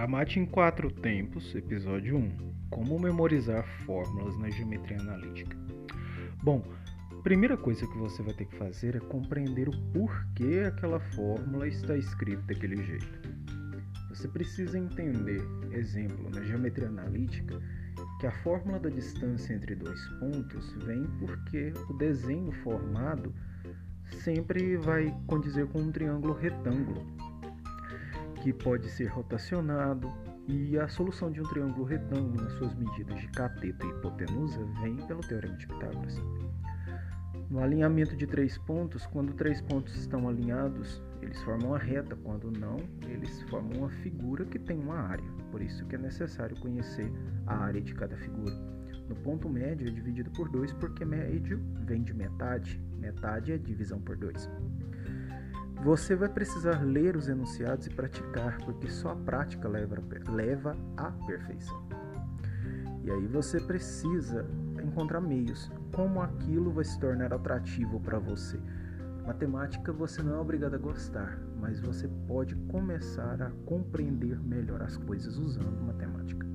Aramate em quatro tempos, episódio 1. Como memorizar fórmulas na geometria analítica. Bom, primeira coisa que você vai ter que fazer é compreender o porquê aquela fórmula está escrita daquele jeito. Você precisa entender, exemplo, na geometria analítica, que a fórmula da distância entre dois pontos vem porque o desenho formado sempre vai condizer com um triângulo retângulo que pode ser rotacionado, e a solução de um triângulo retângulo nas suas medidas de cateto e hipotenusa vem pelo Teorema de Pitágoras. No alinhamento de três pontos, quando três pontos estão alinhados, eles formam uma reta, quando não, eles formam uma figura que tem uma área. Por isso que é necessário conhecer a área de cada figura. No ponto médio é dividido por 2 porque médio vem de metade. Metade é divisão por 2. Você vai precisar ler os enunciados e praticar, porque só a prática leva, leva à perfeição. E aí você precisa encontrar meios. Como aquilo vai se tornar atrativo para você? Matemática você não é obrigado a gostar, mas você pode começar a compreender melhor as coisas usando matemática.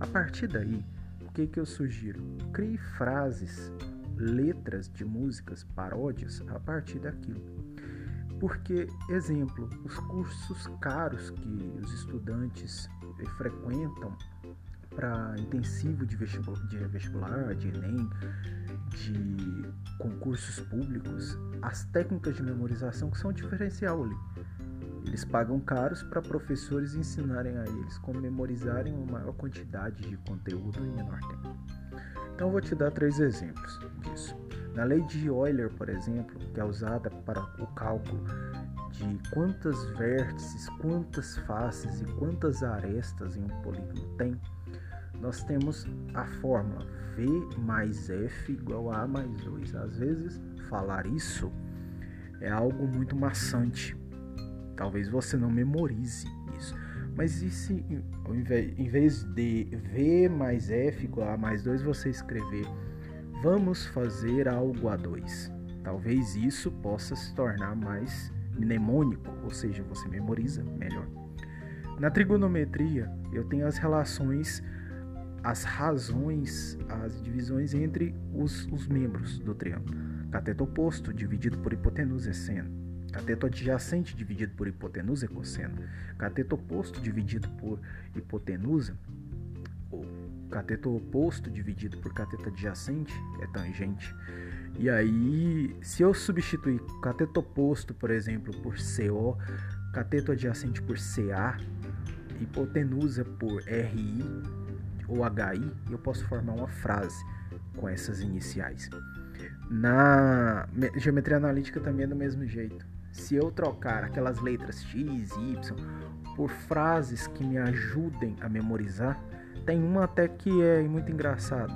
A partir daí, o que, que eu sugiro? Crie frases, letras de músicas, paródias a partir daquilo. Porque, exemplo, os cursos caros que os estudantes frequentam para intensivo de vestibular, de vestibular, de Enem, de concursos públicos, as técnicas de memorização que são diferencial ali. Eles pagam caros para professores ensinarem a eles como memorizarem uma maior quantidade de conteúdo em menor tempo. Então, vou te dar três exemplos disso. Na lei de Euler, por exemplo, que é usada para o cálculo de quantas vértices, quantas faces e quantas arestas em um polígono tem, nós temos a fórmula V mais F igual a A mais 2. Às vezes, falar isso é algo muito maçante. Talvez você não memorize isso. Mas e se em vez de V mais F igual a A mais 2, você escrever Vamos fazer algo a dois. Talvez isso possa se tornar mais mnemônico, ou seja, você memoriza melhor. Na trigonometria, eu tenho as relações, as razões, as divisões entre os, os membros do triângulo. Cateto oposto dividido por hipotenusa é seno. Cateto adjacente dividido por hipotenusa é cosseno. Cateto oposto dividido por hipotenusa cateto oposto dividido por cateto adjacente é tangente. E aí, se eu substituir cateto oposto, por exemplo, por CO, cateto adjacente por CA, hipotenusa por RI ou HI, eu posso formar uma frase com essas iniciais. Na geometria analítica também é do mesmo jeito. Se eu trocar aquelas letras X e Y por frases que me ajudem a memorizar, tem uma até que é muito engraçada.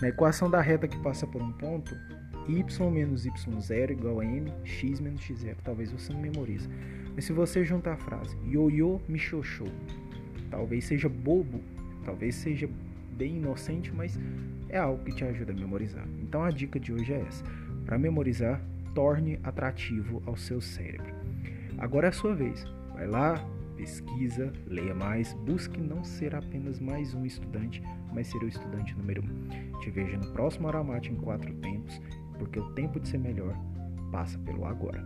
Na equação da reta que passa por um ponto, y menos y0 igual a m, x menos x0. Talvez você não memorize. Mas se você juntar a frase ioiô me xoxou, talvez seja bobo, talvez seja bem inocente, mas é algo que te ajuda a memorizar. Então a dica de hoje é essa. Para memorizar, torne atrativo ao seu cérebro. Agora é a sua vez. Vai lá, pesquisa, leia mais, busque não ser apenas mais um estudante, mas ser o estudante número um. Te vejo no próximo Aramate em quatro tempos, porque o tempo de ser melhor passa pelo agora.